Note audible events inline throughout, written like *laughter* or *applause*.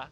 Ah.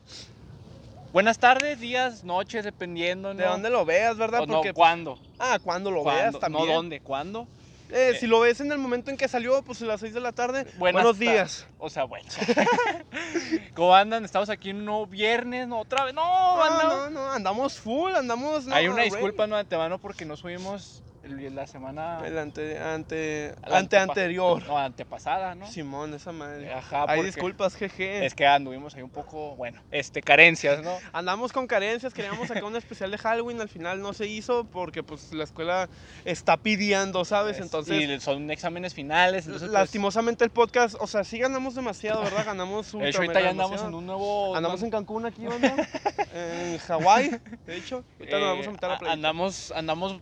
Buenas tardes, días, noches, dependiendo, ¿no? De dónde lo veas, ¿verdad? O no, Porque, pues, ¿cuándo? ah, cuando lo veas también. No, ¿dónde? ¿Cuándo? Eh, Eh. si lo ves en el momento en que salió, pues a las 6 de la tarde. Buenas buenos días. O sea, bueno. *laughs* ¿Cómo andan? Estamos aquí un nuevo viernes, ¿no? Otra vez. No, No, no, no, andamos full, andamos. no, Hay una disculpa, ¿no? De antemano porque no subimos el- la semana... El ante, ante, ante anterior. No, antepasada, ¿no? Simón, esa madre. Ajá, Hay disculpas, jeje. Es que anduvimos ahí un poco, bueno, este, carencias, ¿no? Andamos con carencias, queríamos sacar un especial de Halloween, al final no se hizo porque pues la escuela está pidiendo, ¿sabes? Entonces, Y son exámenes finales, entonces, pues, lastimosamente el podcast, o sea, sí ganamos demasiado, ¿verdad? Ganamos un de hecho, ahorita ya andamos en un nuevo... Andamos en Cancún aquí, banda. *laughs* en Hawái, de hecho. Ahorita nos vamos a eh, meter a la playa. Andamos, andamos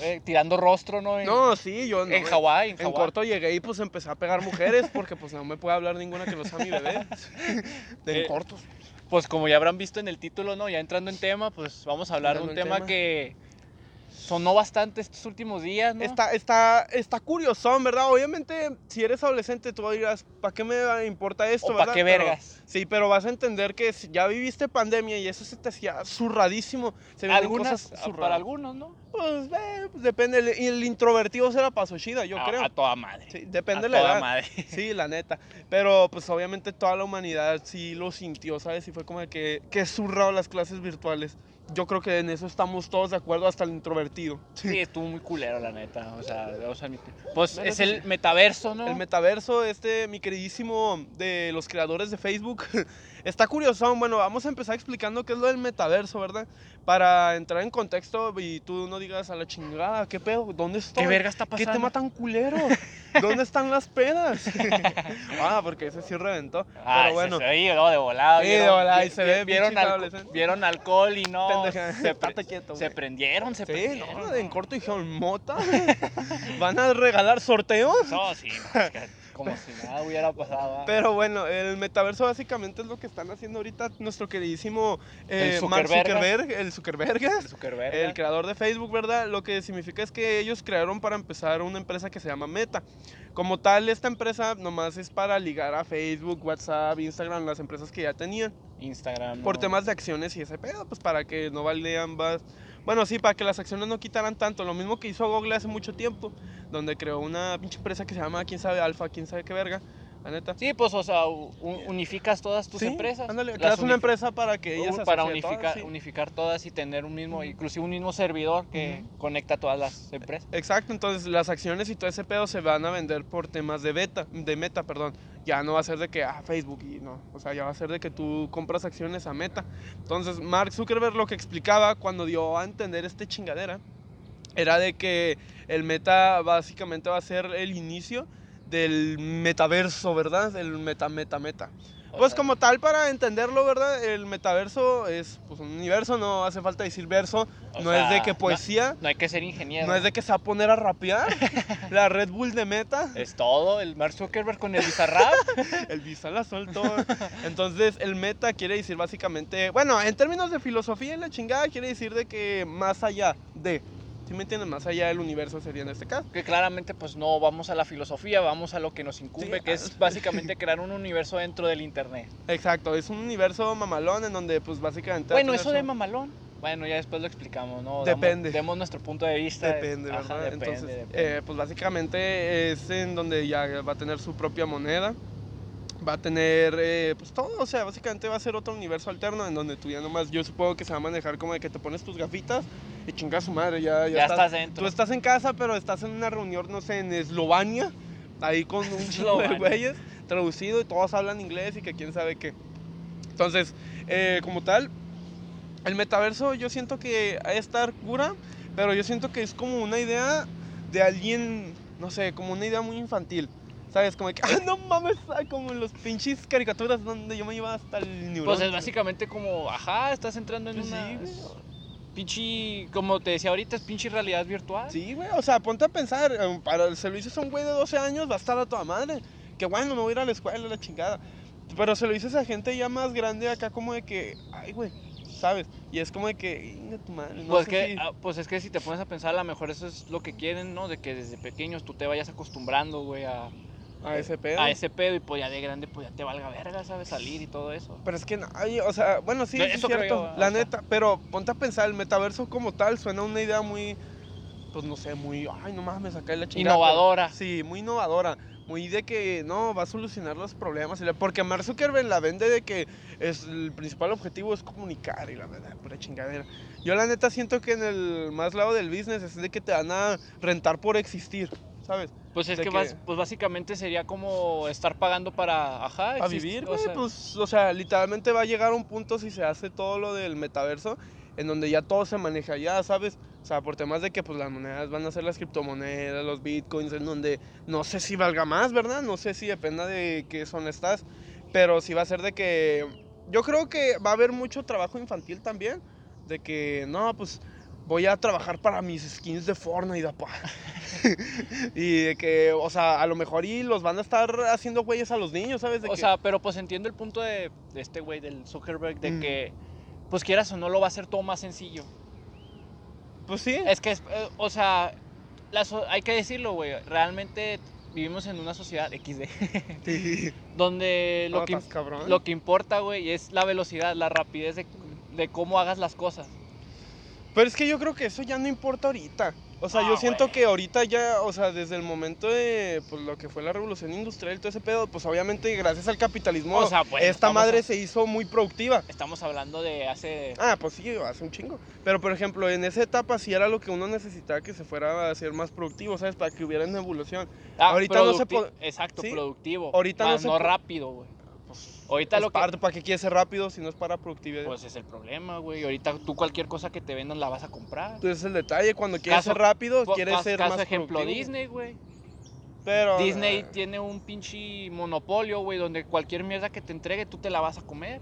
eh, tirando rostro, ¿no? En, No, sí, yo no. en Hawái, en En Hawái. corto llegué y pues empecé a pegar mujeres porque pues no me puede hablar ninguna que no sea mi bebé. *laughs* De en Eh. Pues como ya habrán visto en el título, ¿no? Ya entrando en tema, pues vamos a hablar de un tema. que sonó bastante estos últimos días, ¿no? Está, está, está curiosón, ¿verdad? Obviamente, si eres adolescente, tú dirás, ¿para qué me importa esto, o para qué Pero- vergas. sí, pero vas a entender que si ya viviste pandemia y eso se te hacía zurradísimo. Se Algunas, cosas ah, para algunos, ¿no? Pues, eh, pues, depende. el- Y el introvertido se la pasó chida, yo a, creo. a toda madre. Sí, depende a de la toda edad. madre. *laughs* Sí, la neta. Pero pues obviamente toda la humanidad sí lo sintió, ¿sabes? Y fue como de que, que zurrado las clases virtuales. Yo creo que en eso estamos todos de acuerdo, hasta el introvertido. Sí, estuvo muy culero, la neta. O sea, vamos a admitir. Pues es el sí. metaverso, ¿no? El metaverso, este, mi queridísimo de los creadores de Facebook, *laughs* está curioso. Bueno, vamos a empezar explicando qué es lo del metaverso, ¿verdad? Para entrar en contexto y tú no digas a la chingada, ¿qué pedo? ¿Dónde estoy? ¿Qué verga está ¿Qué pasando? tema tan culero? ¿Dónde están las pedas? *laughs* *laughs* ah, porque ese sí reventó. Ah, Pero bueno. Se, se oye, ¿no? De volada. Sí, de volada, y se ve alco- vieron alcohol y no. Pendeja, Se, pre- estate quieto, se güey. prendieron, se Sí, prendieron. no, en corto dijeron, ¿mota? *laughs* ¿Van a regalar sorteos? No, sí, como si nada hubiera pasado. ¿ah? Pero bueno, el metaverso básicamente es lo que están haciendo ahorita nuestro queridísimo eh, El Mark. Zuckerberg, el Zuckerberg, El Zuckerberg. el creador de Facebook, ¿verdad? Lo que significa es que ellos crearon para empezar una empresa que se llama Meta. Como tal, esta empresa nomás es para ligar a Facebook, WhatsApp, Instagram, las empresas que ya tenían. Instagram. Por ¿no? temas de acciones y ese pedo, pues para que no valieran más. Bueno, sí, para que las acciones no quitaran tanto. Lo mismo que hizo Google hace mucho tiempo, donde creó una pinche empresa que se llama, quién sabe, Alfa, quién sabe qué verga. La neta. Sí, pues, o sea, unificas todas tus Sí, empresas. Ándale, creas una empresa para que ellas u- se para asocien todas, unificar, sí. unificar todas y tener un mismo, inclusive un mismo servidor que conecta a todas las empresas. Exacto, entonces las acciones y todo ese pedo se van a vender por temas de beta, de meta, perdón. Ya no va a ser de que ah, Facebook y no, o sea, ya va a ser de que tú compras acciones a meta. Entonces, Mark Zuckerberg lo que explicaba cuando dio a entender este chingadera era de que el meta básicamente va a ser el inicio del metaverso, ¿verdad? El meta, meta, meta. O Pues sea, como tal, para entenderlo, ¿verdad? El metaverso es pues, un universo, no hace falta decir verso, O no es de sea, que no- poesía, No hay que ser ingeniero. no es de que se va a poner a rapear. *laughs* La Red Bull de meta. Es todo, el Mark Zuckerberg con el Bizarrap. *laughs* El Visa la soltó. Entonces, el meta quiere decir básicamente, bueno, en términos de filosofía y la chingada, quiere decir de que más allá de, ¿sí me entiendes? Más allá del universo sería en este caso. que claramente pues no vamos a la filosofía, vamos a lo que nos incumbe, Sí, que ah, es básicamente *laughs* crear un universo dentro del internet. Exacto, es un universo mamalón en donde, pues básicamente. Bueno, eso de mamalón, bueno, ya después lo explicamos, ¿no? Damos- Depende. Demos nuestro punto de vista. Depende, Ajá, ¿verdad? depende, Entonces, depende. eh, pues básicamente es en donde ya va a tener su propia moneda. Va a tener, eh, pues todo, o sea, básicamente va a ser otro universo alterno en donde tú ya nomás, yo supongo que se va a manejar como de que te pones tus gafitas y chingas su madre, ya, ya, ya estás dentro. Tú estás en casa, pero estás en una reunión, no sé, en Eslovenia, ahí con un *laughs* chingo de güeyes, traducido y todos hablan inglés y que quién sabe qué. Entonces, eh, como tal, el metaverso yo siento que de estar cura, pero yo siento que es como una idea de alguien, no sé, como una idea muy infantil. ¿Sabes? Como que, ah, no mames, ah, como en los pinches caricaturas donde yo me iba hasta el neurón. Pues es básicamente como, ajá, estás entrando en Pues una sí, güey. pinche, como te decía ahorita, es pinche realidad virtual. Sí, güey, o sea, ponte a pensar, eh, para el servicio a un güey de 12 años va a estar a toda madre. Que bueno, no voy a ir a la escuela, la chingada. Pero se lo dices a gente ya más grande acá como de que, ay, güey, ¿sabes? Y es como de que, "Inga tu madre, no pues, sé que, si-". ah, pues es que si te pones a pensar, a lo mejor eso es lo que quieren, ¿no? De que desde pequeños tú te vayas acostumbrando, güey, a, A ese pedo. a ese pedo y pues ya de grande pues ya te valga verga, ¿sabes? Salir y todo eso. Pero es que, no, ay, o sea, bueno, sí, es eso creo cierto, yo, la o sea. neta, pero ponte a pensar, el metaverso como tal suena una idea muy, pues no sé, muy, ay, no mames, me saqué la chingada. pero- Innovadora. Sí, muy innovadora, muy de que, no, va a solucionar los problemas, porque Mark Zuckerberg la vende de que es, el principal objetivo es comunicar, y la verdad, pura chingadera. Yo la neta siento que en el más lado del business es de que te van a rentar por existir, ¿sabes? Pues es que, que- pues básicamente sería como estar pagando para, ajá, vivir, o sea, Pues, o sea, literalmente va a llegar un punto si se hace todo lo del metaverso, en donde ya todo se maneja allá, ¿sabes? O sea, por temas de que pues las monedas van a ser las criptomonedas, los bitcoins, en donde no sé si valga más, ¿verdad? No sé si dependa de qué zona estás, pero sí va a ser de que yo creo que va a haber mucho trabajo infantil también, de que no, pues voy a trabajar para mis skins de Fortnite, apa. *laughs* y de que, o sea, a lo mejor y los van a estar haciendo güeyes a los niños, ¿sabes? De o que- sea, pero pues entiendo el punto de, de este güey, del Zuckerberg, de Mm. que, pues quieras o no, lo va a hacer todo más sencillo. Pues sí. Es que, eh, o sea, hay que decirlo, güey, realmente vivimos en una sociedad XD, *laughs* Sí. donde lo que, cabrón. lo que importa, güey, es la velocidad, la rapidez de, de cómo hagas las cosas. Pero es que yo creo que eso ya no importa ahorita. O sea, Ah, yo siento güey. que ahorita ya, o sea, desde el momento de pues, lo que fue la revolución industrial y todo ese pedo, pues obviamente gracias al capitalismo, O sea, bueno, esta madre a- se hizo muy productiva. Estamos hablando de hace... Ah, pues sí, hace un chingo. Pero por ejemplo, en esa etapa sí era lo que uno necesitaba que se fuera a ser más productivo, ¿sabes? Para que hubiera una evolución. Ah, ahorita no se po- Exacto, ¿Sí? productivo. Ahorita no se no po- rápido, güey. Pues, Ahorita es lo que... parte, ¿para qué quieres ser rápido si no es para productividad? Pues es el problema, güey. Ahorita tú cualquier cosa que te vendan la vas a comprar. Entonces el detalle, cuando quieres Caso- ser rápido, quieres ser caso más ejemplo, productivo. Disney, güey. Pero, Disney ah, tiene un pinche monopolio, güey, donde cualquier mierda que te entregue tú te la vas a comer.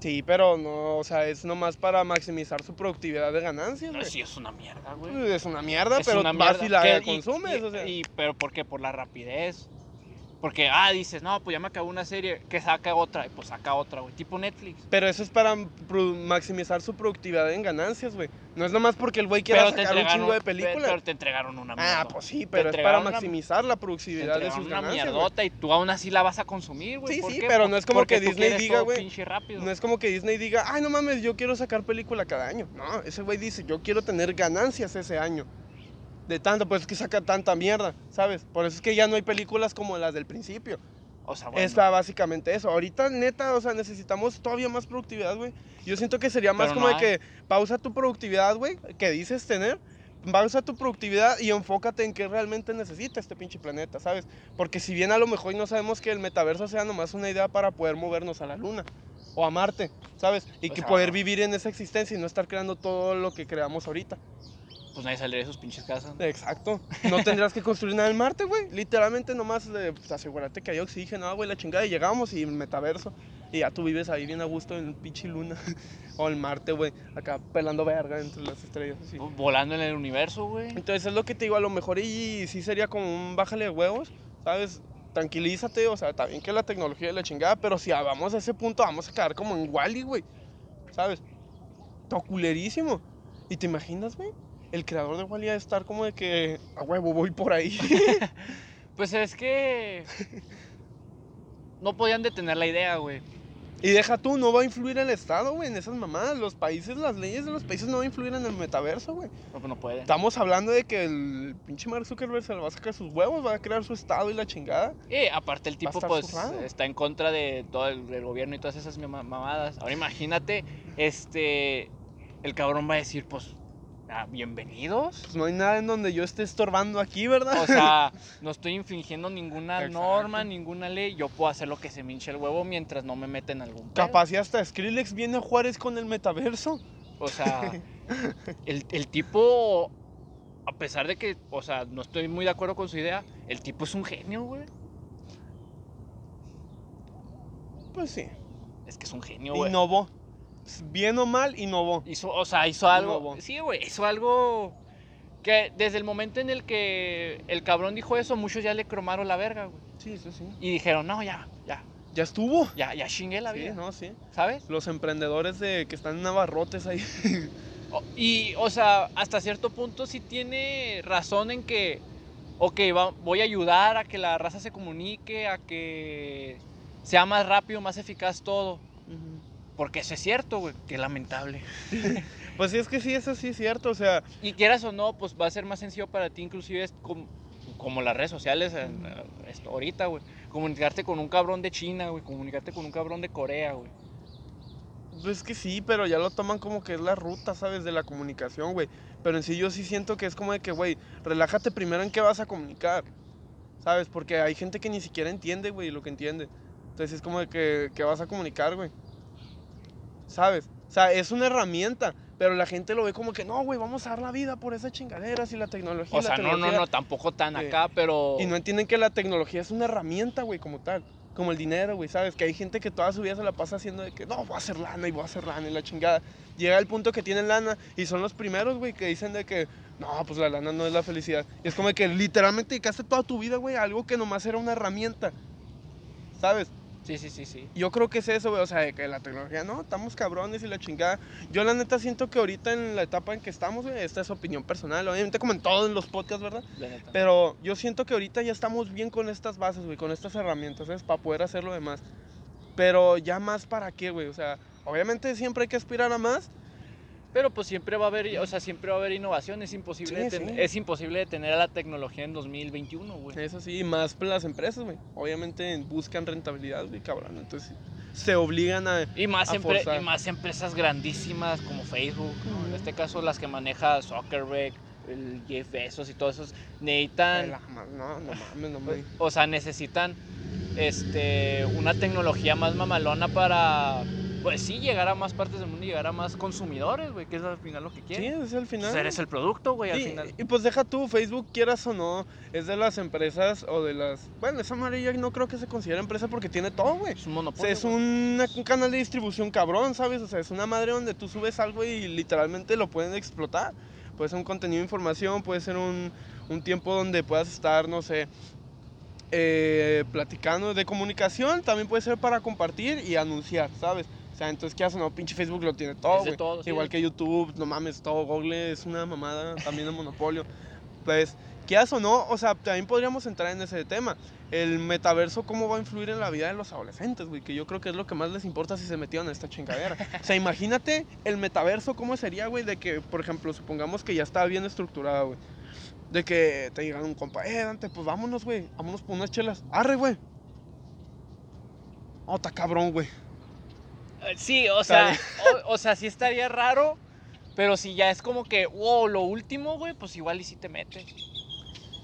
Sí, pero no, o sea, es nomás para maximizar su productividad de ganancias, No, sí, es una mierda, güey. Es una mierda, Es pero una vas mierda. y la Que- consumes, y- o sea. y- pero ¿por qué? Por la rapidez. Porque, ah, dices, no, pues ya me acabó una serie, que saca otra, y pues saca otra, güey. Tipo Netflix. Pero eso es para maximizar su productividad en ganancias, güey. No es nomás porque el güey quiera sacar un chingo de pe- películas. pero te entregaron una mierda. ah, pues sí, pero es para una- maximizar la te productividad de sus una ganancias, mierdota y tú aún así la vas a consumir, güey. Sí, ¿Por sí, qué? pero no es como porque que Disney diga, güey. No es como que Disney diga, ay, no mames, yo quiero sacar película cada año. No, ese güey dice, yo quiero tener ganancias ese año. De tanto, pues es que saca tanta mierda, ¿sabes? Por eso es que ya no hay películas como las del principio. O sea, bueno, Está básicamente eso. Ahorita, neta, o sea, necesitamos todavía más productividad, güey. Yo siento que sería más Pero como no de que pausa tu productividad, güey, que dices tener. Pausa tu productividad y enfócate en qué realmente necesita este pinche planeta, ¿sabes? Porque si bien a lo mejor no sabemos que el metaverso sea nomás una idea para poder movernos a la luna o a Marte, ¿sabes? Y O que sea, poder vivir en esa existencia y no estar creando todo lo que creamos ahorita. Pues nadie saldría de sus pinches casas. Exacto. No tendrás que construir nada en Marte, güey. Literalmente nomás eh, pues, asegúrate que hay oxígeno, ah, güey, la chingada. Y llegamos y metaverso. Y ya tú vives ahí bien a gusto en pinche luna. *laughs* o en Marte, güey. Acá pelando verga entre las estrellas, así. Volando en el universo, güey. Entonces es lo que te digo, a lo mejor y sí sería como un bájale de huevos, ¿sabes? Tranquilízate, o sea, está bien que la tecnología es la chingada, pero si vamos a ese punto vamos a quedar como en Wally, güey. ¿Sabes? Todo culerísimo. ¿Y te imaginas, güey? El creador de Wally a estar como de que a huevo voy por ahí. *laughs* *laughs* Pues es que. No podían detener la idea, güey. y deja tú, no va a influir el Estado, güey, en esas mamadas. Los países, las leyes de los países no van a influir en el metaverso, güey. No, pues no pueden. Estamos hablando de que el pinche Mark Zuckerberg se le va a sacar sus huevos, va a crear su Estado y la chingada. Eh, aparte el tipo pues está en contra de todo el, el gobierno y todas esas mama- mamadas. Ahora imagínate, este, el cabrón va a decir, pues, ah, bienvenidos. Pues no hay nada en donde yo esté estorbando aquí, ¿verdad? O sea, *laughs* no estoy infringiendo ninguna Exacto. norma, ninguna ley. Yo puedo hacer lo que se me hinche el huevo mientras no me meten algún pedo. Capaz y hasta Skrillex viene a Juárez con el metaverso. O sea, *laughs* el, el tipo, a pesar de que, o sea, no estoy muy de acuerdo con su idea, el tipo es un genio, güey. Pues sí. Es que es un genio, güey. Innovó. Bien o mal, innovó. Hizo, o sea, hizo algo. Innovó. Sí, güey, hizo algo que desde el momento en el que el cabrón dijo eso, muchos ya le cromaron la verga, güey. Sí, eso sí. Y dijeron, no, ya, ya, Ya estuvo. ya, ya chingué la Sí, vida. no, sí. ¿Sabes? Los emprendedores de que están en abarrotes ahí. *laughs* O- Y, o sea, hasta cierto punto sí tiene razón en que ok, va- voy a ayudar a que la raza se comunique, a que sea más rápido, más eficaz todo. Porque eso es cierto, güey, qué lamentable. *laughs* Pues sí, es que sí, eso sí es cierto, o sea, Y quieras o no, pues va a ser más sencillo para ti, inclusive es como, como las redes sociales eh, ahorita, güey. Comunicarte con un cabrón de China, güey. Comunicarte con un cabrón de Corea, güey. Pues que sí, pero ya lo toman como que es la ruta, ¿sabes? De la comunicación, güey. Pero en sí yo sí siento que es como de que, güey, relájate primero en qué vas a comunicar, ¿sabes? Porque hay gente que ni siquiera entiende, güey, lo que entiende. Entonces es como de que, que vas a comunicar, güey. ¿Sabes? O sea, es una herramienta, pero la gente lo ve como que, no, güey, vamos a dar la vida por esas chingaderas y la tecnología. O sea, no, no, tecnología". no, tampoco tan Eh, acá, pero... Y no entienden que la tecnología es una herramienta, güey, como tal. Como el dinero, güey, ¿sabes? Que hay gente que toda su vida se la pasa haciendo de que, no, voy a hacer lana y voy a hacer lana y la chingada. Llega el punto que tienen lana y son los primeros, güey, que dicen de que, no, pues la lana no es la felicidad. Y es como que literalmente dedicaste toda tu vida, güey, a algo que nomás era una herramienta. ¿Sabes? Sí, sí, sí, sí. Yo creo que es eso, güey, o sea, de que la tecnología, no, estamos cabrones y la chingada. Yo la neta siento que ahorita en la etapa en que estamos, güey, esta es opinión personal, obviamente como en todos los podcasts, ¿verdad? La neta. Pero yo siento que ahorita ya estamos bien con estas bases, güey, con estas herramientas, ¿sabes? Para poder hacer lo demás. Pero ya más para qué, güey. O sea, obviamente siempre hay que aspirar a más. Pero pues siempre va a haber, o sea, siempre va a haber innovación. Es imposible, Sí, es imposible detener a la tecnología en 2021, güey. Eso sí, más las empresas, güey. Obviamente buscan rentabilidad, güey, cabrón. Entonces se obligan a... Y más, a empre- forzar. y más empresas grandísimas como Facebook, ¿no? en este caso las que maneja Zuckerberg, el Jeff Bezos y todos esos, necesitan, No, no *laughs* mames, no mames. o sea, necesitan este, una tecnología más mamalona para, pues sí, llegar a más partes del mundo y llegar a más consumidores, güey, que es al final lo que Sí, quieren. es al final. Pues eres el producto, güey, al Sí, final. y pues deja tú, Facebook, quieras o no, es de las empresas o de las... Bueno, esa amarilla no creo que se considere empresa porque tiene todo, güey. Es un O sea, monopolio. es un canal de distribución cabrón, ¿sabes? O sea, es una madre donde tú subes algo y literalmente lo pueden explotar. Puede ser un contenido de información, puede ser un, un tiempo donde puedas estar, no sé, eh, platicando de comunicación, también puede ser para compartir y anunciar, ¿sabes? O sea, entonces, ¿qué haces? No, pinche Facebook lo tiene todo, güey. sí, Igual es- que YouTube, no mames, todo Google es una mamada, también de monopolio. Pues, ¿qué haces o no? O sea, también podríamos entrar en ese tema. El metaverso, ¿cómo va a influir en la vida de los adolescentes, güey? Que yo creo que es lo que más les importa si se metieron en esta chingadera. O sea, imagínate el metaverso, ¿cómo sería, güey? De que, por ejemplo, supongamos que ya está bien estructurado, güey. De que te digan un compa, eh, Dante, pues vámonos, güey, vámonos por unas chelas. Arre, güey. Oh, está cabrón, güey. Sí, o sea, o, o sea, sí estaría raro, pero si ya es como que, wow, lo último, güey, pues igual y si te metes.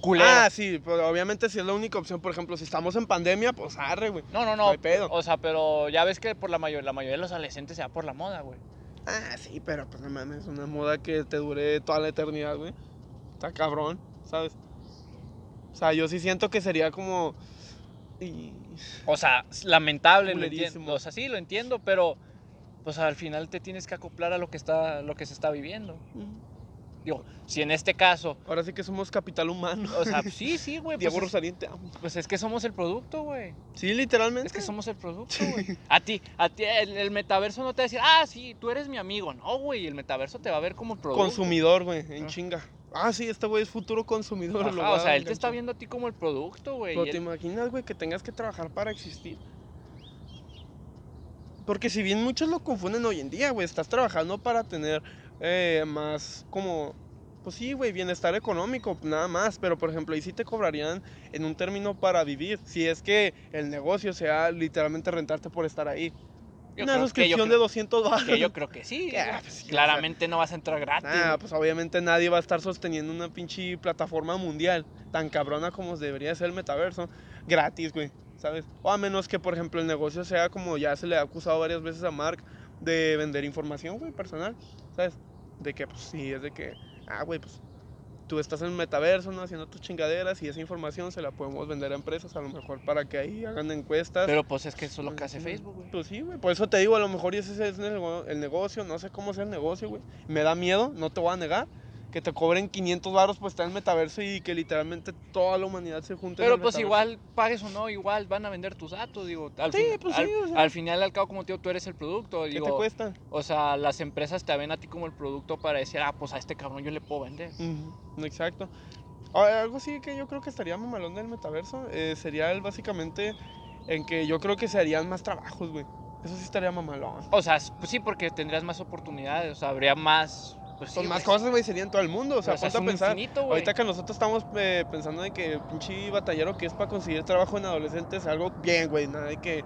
Culero. Ah, sí, pero obviamente si es la única opción, por ejemplo, si estamos en pandemia, pues arre, güey. no, no, no no. hay pedo. O sea, pero ya ves que por la mayor, la mayoría de los adolescentes se va por la moda, güey. Ah, sí, pero pues no mames, una moda que te dure toda la eternidad, güey. Está cabrón, ¿sabes? O sea, yo sí siento que sería como... y- O sea, lamentable, lo entiendo. O sea, sí, lo entiendo, pero pues al final te tienes que acoplar a lo que está, lo que se está viviendo. Digo, si en este caso, Ahora sí que somos capital humano. o sea, sí, sí, güey. *laughs* Diego Pues, es- Rosalín, te amo. pues es que somos el producto, güey. Sí, literalmente. Es que somos el producto, güey. A ti, a ti, el, el metaverso no te va a decir, ah, sí, tú eres mi amigo. No, güey, el metaverso te va a ver como producto. Consumidor, güey, en Ah. chinga. Ah, sí, este güey es futuro consumidor. lo Ajá, va o sea, él te está viendo a ti como el producto, güey. Pero te él- imaginas, güey, que tengas que trabajar para existir. Porque si bien muchos lo confunden hoy en día, güey, estás trabajando para tener eh, más como, pues sí, güey, bienestar económico, nada más. Pero por ejemplo, ahí sí te cobrarían en un término para vivir. Si es que el negocio sea literalmente rentarte por estar ahí. Una suscripción de creo- 200 dólares. Que yo creo que sí. *laughs* Güey. pues, sí, o sea- Claramente no vas a entrar gratis. Ah, pues obviamente nadie va a estar sosteniendo una pinche plataforma mundial tan cabrona como debería ser el metaverso gratis, güey, ¿sabes? O a menos que, por ejemplo, el negocio sea como ya se le ha acusado varias veces a Mark de vender información, güey, personal, ¿sabes? De que, pues sí, es de que, ah, güey, pues tú estás en el metaverso, ¿no? Haciendo tus chingaderas y esa información se la podemos vender a empresas, a lo mejor para que ahí hagan encuestas. Pero pues es que eso es lo que hace. Facebook, güey. Pues sí, güey. Por eso te digo, a lo mejor ese es el negocio. No sé cómo es el negocio, güey. Me da miedo, no te voy a negar. Que te cobren 500 baros por estar en el metaverso y que literalmente toda la humanidad se junte en Pero el pues metaverso. igual, pagues o no, igual van a vender tus datos, digo. Al, Sí, fin- pues al, sí, o sea. al final al cabo, como te digo, tú eres el producto. ¿Qué te cuesta? O sea, las empresas te ven a ti como el producto para decir, ah, pues a este cabrón yo le puedo vender. Ujú, Exacto. Algo así que yo creo que estaría mamalón del metaverso eh, sería el básicamente en que yo creo que se harían más trabajos, güey. Eso sí estaría mamalón. O sea, pues sí, porque tendrías más oportunidades, o sea, habría más. Pues sí, Son más güey. cosas, güey, sería en todo el mundo. O sea, sea, ponte a pensar. infinito. Ahorita que nosotros estamos eh, pensando de que pinche batallero que es para conseguir trabajo en adolescentes, algo bien, güey. Nada de que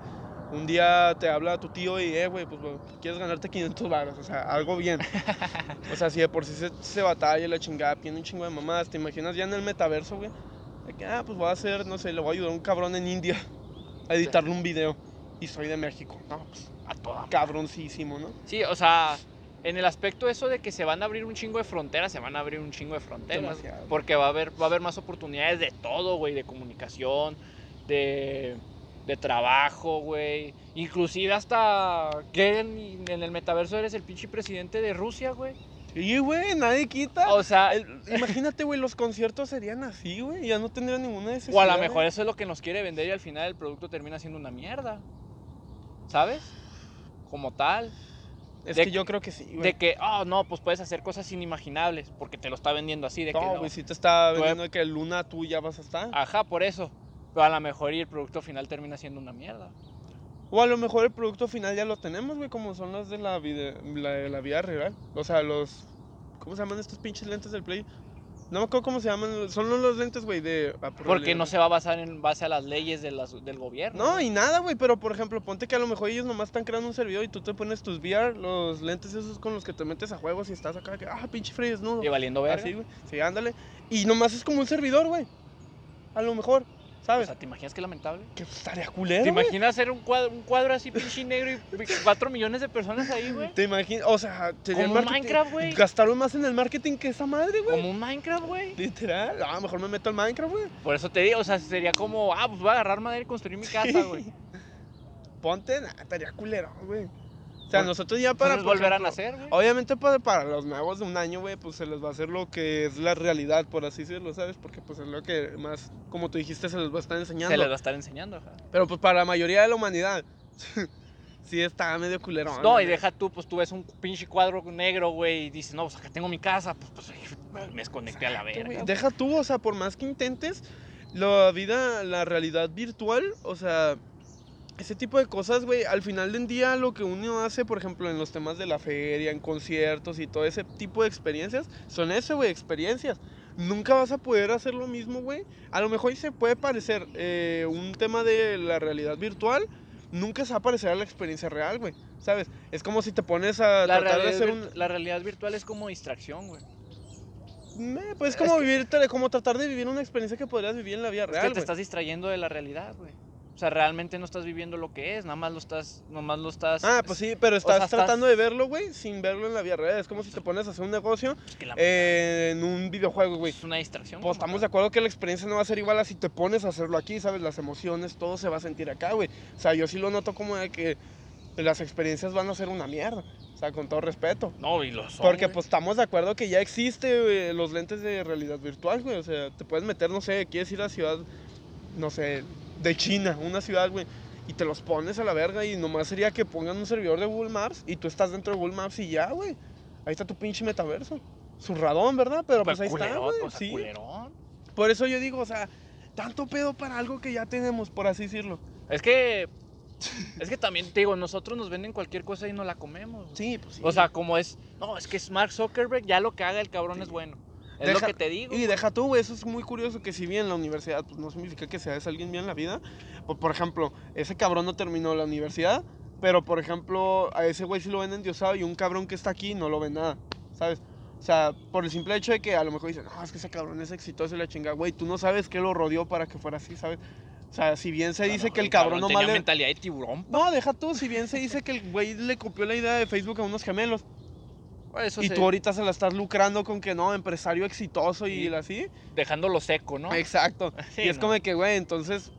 un día te habla tu tío y, eh, güey, pues quieres ganarte 500 baros. O sea, algo bien. *laughs* o sea, si de por sí se, se batalla la chingada, tiene un chingo de mamadas. ¿Te imaginas ya en el metaverso, güey? De que, ah, pues voy a hacer, no sé, le voy a ayudar a un cabrón en India a editarle un video. Y soy de México. No, pues, A toda. cabroncísimo, ¿no? Sí, o sea, en el aspecto eso de que se van a abrir un chingo de fronteras, se van a abrir un chingo de fronteras. Demasiado. Porque va a haber, va a haber más oportunidades de todo, güey, de comunicación, de, de trabajo, güey. Inclusive hasta que en, en el metaverso eres el pinche presidente de Rusia, güey. Sí, güey, nadie quita. O sea, El- imagínate, güey, los conciertos serían así, güey. Ya no tendrían ninguna necesidad. o a lo mejor eso es lo que nos quiere vender y al final el producto termina siendo una mierda. ¿Sabes? Como tal. Es de- que yo creo que sí, güey. De que, oh, no, pues puedes hacer cosas inimaginables porque te lo está vendiendo así. De que No, no. güey, si te está vendiendo de que Luna tú ya vas a estar. Ajá, por eso. Pero a lo mejor y el producto final termina siendo una mierda. O a lo mejor el producto final ya lo tenemos, güey, como son los de la vida, la, de la vida real. O sea, los... ¿Cómo se llaman estos pinches lentes del Play? No me acuerdo cómo se llaman. Son los, lentes, güey, de... Porque no se va a basar en base a las leyes de las- del gobierno. No, y nada, güey, pero por ejemplo, ponte que a lo mejor ellos nomás están creando un servidor y tú te pones tus VR, los lentes esos con los que te metes a juegos y estás acá, que, ah, pinche frío desnudo. Y valiendo verga. Así, güey. Sí, ándale. Y nomás es como un servidor, güey. A lo mejor, O ¿sabes? sea, ¿te imaginas qué lamentable? que estaría culero, ¿Te imaginas hacer un cuadro, un cuadro así pinche negro y cuatro millones de personas ahí, güey? Te imaginas, o sea, sería Como un Minecraft, güey. Gastaron más en el marketing que esa madre, güey. Como un Minecraft, güey. Literal. Ah, mejor me meto al Minecraft, güey. Por eso te digo, o sea, sería como, ah, pues voy a agarrar madera y construir mi casa, güey. Ponte, nah, estaría culero, güey. O sea, nosotros ya para. Volver a nacer, güey. Obviamente para, para los nuevos de un año, güey, pues se les va a hacer lo que es la realidad, por así decirlo, ¿sabes? Porque pues es lo que más, como tú dijiste, se les va a estar enseñando. Se les va a estar enseñando, ajá. Pero pues para la mayoría de la humanidad, *laughs* sí está medio culero. No, y deja tú, pues tú ves un pinche cuadro negro, güey, y dices, no, pues acá tengo mi casa, pues, pues me desconecté a la Exacto, verga. Deja tú, o sea, por más que intentes, la vida, la realidad virtual, o sea, ese tipo de cosas, güey, al final del día lo que uno hace, por ejemplo, en los temas de la feria, en conciertos y todo ese tipo de experiencias, son eso, güey, experiencias. Nunca vas a poder hacer lo mismo, güey. A lo mejor y se puede parecer eh, un tema de la realidad virtual, nunca se va a parecer a la experiencia real, güey. ¿Sabes? Es como si te pones a La tratar de hacer un... la realidad virtual es como distracción, güey. Meh, Pues es Es como que- vivir, como tratar de vivir una experiencia que podrías vivir en la vida Es real, que te estás distrayendo de la realidad, güey. O sea, realmente no estás viviendo lo que es, nada más lo estás, nomás lo estás... Ah, pues sí, pero estás sea, estás- tratando de verlo, güey, sin verlo en la vida real. Es como si te pones a hacer un negocio es que la- eh, en un videojuego, güey. es una distracción. Pues estamos de acuerdo que la experiencia no va a ser igual a si te pones a hacerlo aquí, ¿sabes? Las emociones, todo se va a sentir acá, güey. O sea, yo sí lo noto como de que las experiencias van a ser una mierda. O sea, con todo respeto. No, y lo son, Porque pues estamos de acuerdo que ya existe güey, los lentes de realidad virtual, güey. O sea, te puedes meter, no sé, quieres ir a ciudad, no sé, de China, una ciudad, güey. Y te los pones a la verga y nomás sería que pongan un servidor de Google Maps y tú estás dentro de Google Maps y ya, güey. Ahí está tu pinche metaverso. Zurradón, ¿verdad? Pero pues, ahí está, güey. o sea, Sí. culerón. Por eso yo digo, o sea, tanto pedo para algo que ya tenemos, por así decirlo. Es que... Es que también, te digo, nosotros nos venden cualquier cosa y no la comemos. Sí, pues sí. O sea, como es... No, es que es Mark Zuckerberg, ya lo que haga el cabrón es bueno. Es Deja- lo que te digo. Y deja tú, güey, eso es muy curioso que si bien la universidad, pues no significa que seas alguien bien en la vida. Por, por ejemplo, ese cabrón no terminó la universidad, pero por ejemplo, a ese güey sí lo ven endiosado y un cabrón que está aquí no lo ve nada, ¿sabes? O sea, por el simple hecho de que a lo mejor dicen, no, es que ese cabrón es exitoso y la chingada, güey, tú no sabes qué lo rodeó para que fuera así, ¿sabes? O sea, si bien se Ah, dice no, que el cabrón tenía nomás le... mentalidad de tiburón. No, deja tú, si bien se dice que el güey le copió la idea de Facebook a unos gemelos Eso y tú ahorita se la estás lucrando con que no, empresario exitoso y Sí. así. Dejándolo seco, ¿no? Exacto. *laughs* Sí, y es no. como que, güey, entonces,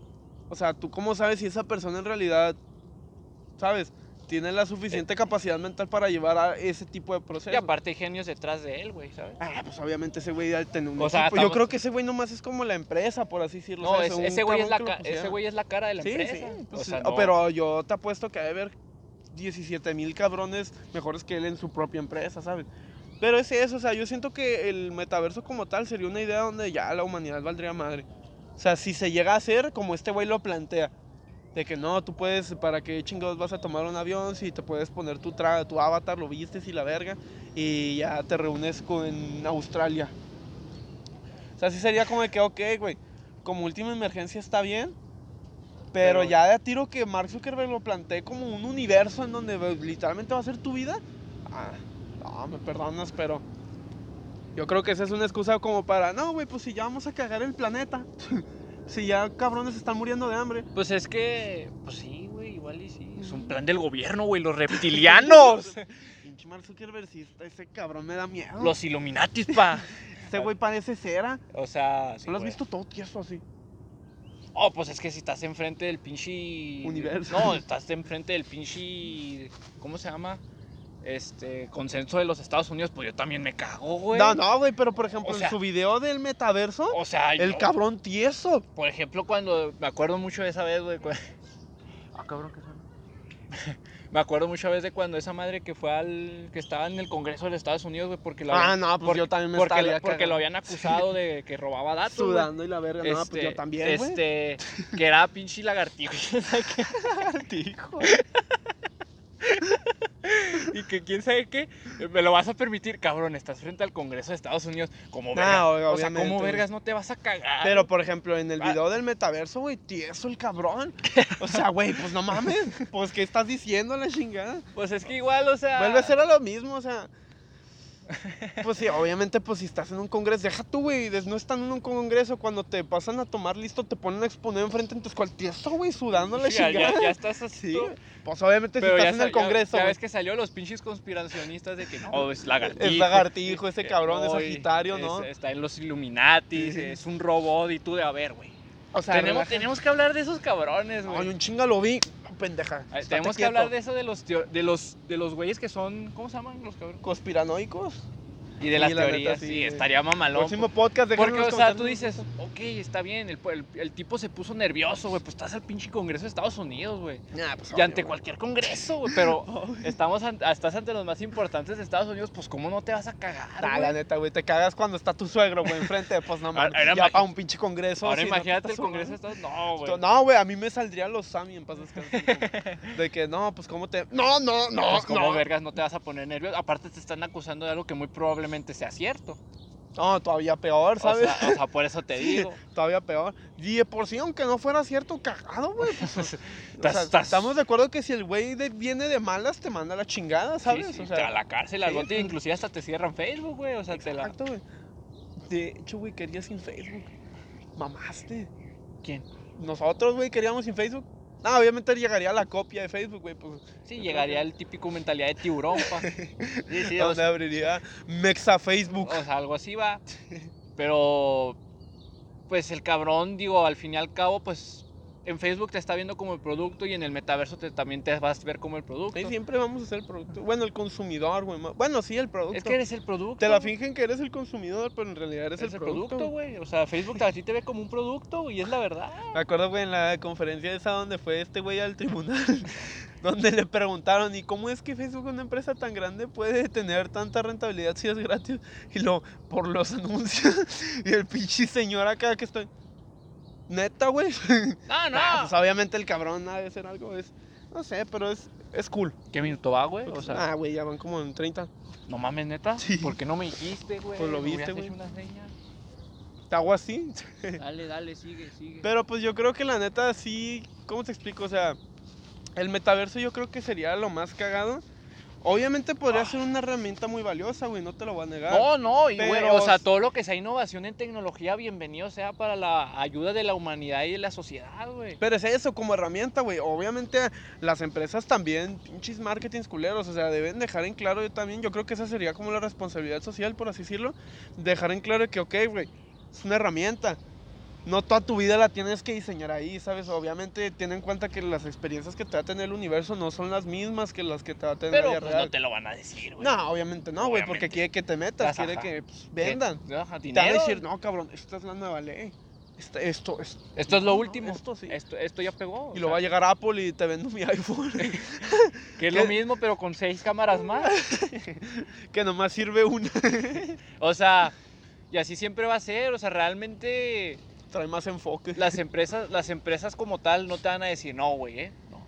o sea, ¿tú cómo sabes si esa persona en realidad, sabes, tiene la suficiente capacidad mental para llevar a ese tipo de Y procesos? aparte hay genios detrás de él, güey, ¿sabes? Ah, pues obviamente ese güey ya tiene un O sea. Yo creo que ese güey nomás es como la empresa, por así decirlo. No, ese güey es, la ese güey es la cara de la Sí, empresa. sí, o pues, sea, no- pero yo te apuesto que debe haber 17 mil cabrones mejores que él en su propia empresa, ¿sabes? Pero es eso, o sea, yo siento que el metaverso como tal sería una idea donde ya la humanidad valdría madre. O sea, si se llega a hacer como este güey lo plantea, de que no, tú puedes, ¿para qué chingados vas a tomar un avión si te puedes poner tu, tra tu avatar, lo vistes y la verga, y ya te reúnes con Australia? O sea, sí sería como que, ok, güey, como última emergencia está bien, pero, Pero- ya de a tiro que Mark Zuckerberg lo plantee como un universo en donde güey, literalmente va a ser tu vida, ah, no, me perdonas, pero yo creo que esa es una excusa como para, no, güey, pues si ya vamos a cagar el planeta, *laughs* si ya cabrones están muriendo de hambre. Pues es que, pues sí, güey, igual y sí. Es un plan del gobierno, güey, los reptilianos. *laughs* Pinche Mark Zuckerberg, sí, ese cabrón me da miedo. los Illuminatis, pa. *laughs* Ese güey parece cera. O sea, sí, ¿No lo has güey. visto todo tieso así? Oh, pues es que si estás enfrente del pinche. Universo. No, estás enfrente del pinche. ¿Cómo se llama? Este. Consenso de los Estados Unidos, pues yo también me cago, güey. No, no, güey, pero por ejemplo, O sea- en su video del metaverso, O sea, el yo- cabrón tieso. Por ejemplo, cuando. Me acuerdo mucho de esa vez, güey. Ah, cabrón, ¿qué suena? *laughs* Me acuerdo mucho vez de cuando esa madre que fue al. que estaba en el Congreso de los Estados Unidos, güey, porque lo Ah, no, pues porque- yo también me porque, porque lo habían acusado de que robaba datos. Sudando y la verga, no, pues yo también. Este, que era pinche lagartijo. *laughs* *laughs* Dijo. *laughs* y que quién sabe qué, me lo vas a permitir, cabrón, estás frente al Congreso de Estados Unidos, como No, verga. o sea, como vergas no te vas a cagar. Pero, por ejemplo, en el Ah. video del metaverso, güey, tieso el cabrón. O sea, güey, pues no mames. Pues, ¿qué estás diciendo, la chingada? pues es que igual, o sea, Vuelve a ser a lo mismo, o sea. Pues sí, obviamente, pues si estás en un congreso, deja tú, güey, no están en un congreso, cuando te pasan a tomar listo, te ponen a exponer enfrente, entonces cual tieso, güey, sudando la Sí, ya, ya- ya estás así. Sí, pues obviamente si Pero ya, estás en el ya- congreso, ya, güey, ves que salió los pinches conspiracionistas de que no, es lagartijo. Es lagartijo, ese eh, cabrón es Sagitario, es- ¿no? Está en los Illuminati, Sí. es un robot y tú de a ver, güey. o sea, Tenemos, tenemos que hablar de esos cabrones, güey. Ay, un chinga lo vi, pendeja. Ay, Tenemos que quieto. hablar de eso de los de los de los güeyes que son, ¿cómo se llaman los cabrones? conspiranoicos. Y de las la neta, teorías, sí, estaría mamalón. Próximo podcast, déjenlo Porque, o sea, tú dices, ok, está bien, el, el- el tipo se puso nervioso, güey, pues estás al pinche Congreso de Estados Unidos, güey. Nah, pues, Y obvio, ante cualquier congreso, güey, pero *laughs* estamos an- estás ante los más importantes de Estados Unidos, pues ¿cómo no te vas a cagar, Nah, la neta, güey, te cagas cuando está tu suegro, güey, enfrente, pues no *laughs* mames. Ya para un pinche congreso. Ahora sí, no, imagínate el Congreso de. Estados No, güey. No, güey, a mí me saldrían los Sami en paz *laughs* De que, no, pues cómo te... No, no, no, pues no. vergas no te vas a poner nervioso. Aparte te están acusando de algo que muy probablemente sea cierto. No, todavía peor, O ¿sabes? sea, o sea, por eso te *laughs* digo. Todavía peor. Y de por sí, aunque no fuera cierto, cagado, güey. pues, *laughs* o sea, Estamos de acuerdo que si el güey viene de malas, te manda la chingada, ¿sabes? Sí, sí, o te- a la cárcel, al sí, bote, pues. inclusive hasta te cierran Facebook, güey. O sea, te la. Exacto, güey. De hecho, güey, quería sin Facebook. Mamaste. ¿Quién? Nosotros, güey, queríamos sin Facebook. No, obviamente llegaría la copia de Facebook, güey. Pues, Sí, llegaría el típico mentalidad de tiburón, pa. *laughs* Sí, sí, donde sea, abriría Mexa Facebook. o sea, algo así va. *laughs* Pero, pues el cabrón, digo, al fin y al cabo, pues en Facebook te está viendo como el producto y en el metaverso te, también te vas a ver como el producto. Ahí siempre vamos a ser el producto. Bueno, el consumidor, güey. Bueno, sí, el producto. Es que eres el producto. Te la fingen que eres el consumidor, pero en realidad eres Eres el, el producto, güey. O sea, Facebook a ti te ve como un producto y es la verdad. Me acuerdo, güey, en la conferencia esa donde fue este güey al tribunal, *laughs* donde le preguntaron, ¿y cómo es que Facebook, una empresa tan grande, puede tener tanta rentabilidad si es gratis? Y lo, por los *laughs* anuncios. y el pinche señor acá que estoy. Neta, güey. No, no. Nah, pues obviamente el cabrón ha de ser algo, es. No sé, pero es, es cool. ¿Qué minuto va, güey? O sea, ah, güey, ya van como en 30. no mames, neta. Sí. ¿Por qué no me dijiste, güey? Pues lo viste, güey. Te hago así. Dale, dale, sigue, sigue. Pero pues yo creo que la neta sí, ¿cómo te explico? O sea, el metaverso yo creo que sería lo más cagado. Obviamente podría Ah. ser una herramienta muy valiosa, güey, no te lo voy a negar. No, no, y güey, Pero o sea, todo lo que sea innovación en tecnología, bienvenido sea para la ayuda de la humanidad y de la sociedad, güey. Pero es eso, como herramienta, güey. Obviamente las empresas también, pinches marketings culeros, o sea, deben dejar en claro yo también, yo creo que esa sería como la responsabilidad social, por así decirlo, dejar en claro que, ok, güey, es una herramienta. No toda tu vida la tienes que diseñar ahí, ¿sabes? Obviamente ten en cuenta que las experiencias que te va a tener el universo no son las mismas que las que te va a tener Pero la pues, real. no te lo van a decir, güey. No, obviamente no, güey, porque quiere que te metas, quiere ajá. que pues, ¿Qué? vendan. Ajá, Te van a decir, no, cabrón, esta es la nueva ley. Esto, es- Esto es lo no, último. Esto sí. Esto, esto ya pegó. y lo sea, va a llegar Apple y te vendo mi iPhone. *laughs* *laughs* Que es lo mismo, pero con seis cámaras más. *laughs* que nomás sirve una. O sea, y así siempre va a ser. O sea, realmente Trae más enfoque. las empresas, las empresas como tal no te van a decir, no, güey, ¿eh? No.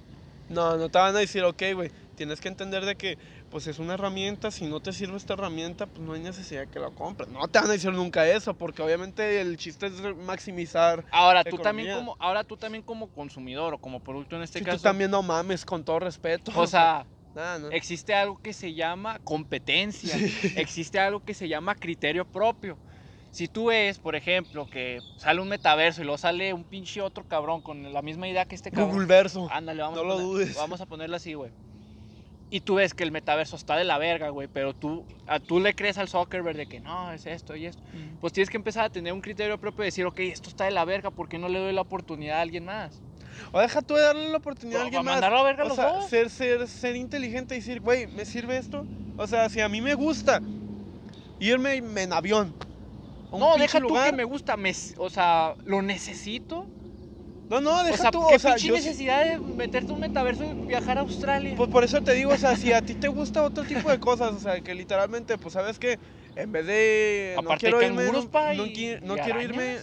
No, no te van a decir, ok, güey, tienes que entender de que, pues es una herramienta, si no te sirve esta herramienta, pues no hay necesidad que la compres. No te van a decir nunca eso, porque obviamente el chiste es maximizar. Ahora tú también como, ahora tú también como consumidor o como producto en este Si caso. tú también no mames, con todo respeto. O sea, *laughs* Nah, no. existe algo que se llama competencia. Sí. Existe algo que se llama criterio propio. Si tú ves, por ejemplo, que sale un metaverso y luego sale un pinche otro cabrón con la misma idea que este cabrón. Google verso. Ándale, vamos, No a lo poner- dudes. vamos a ponerlo así, güey. Y tú ves que el metaverso está de la verga, güey, pero tú, a, tú le crees al Zuckerberg de que no, es esto y esto. Pues tienes que empezar a tener un criterio propio de decir, ok, esto está de la verga, ¿por qué no le doy la oportunidad a alguien más? O deja tú de darle la oportunidad a alguien más. mandarlo a verga a o los sea, dos. ser, ser, ser inteligente y decir, güey, ¿me sirve esto? O sea, si a mí me gusta irme en avión. A un No, deja tú lugar- que me gusta, me, o sea, lo necesito. No, no, deja o sea, tú. ¿qué o sea, yo- necesidad de meterte un metaverso y viajar a Australia? Pues por eso te digo, o sea, si a *laughs* ti te gusta otro tipo de cosas, o sea, que literalmente, pues sabes que en vez de no quiero irme, *laughs* no, no y- qui- no y quiero irme,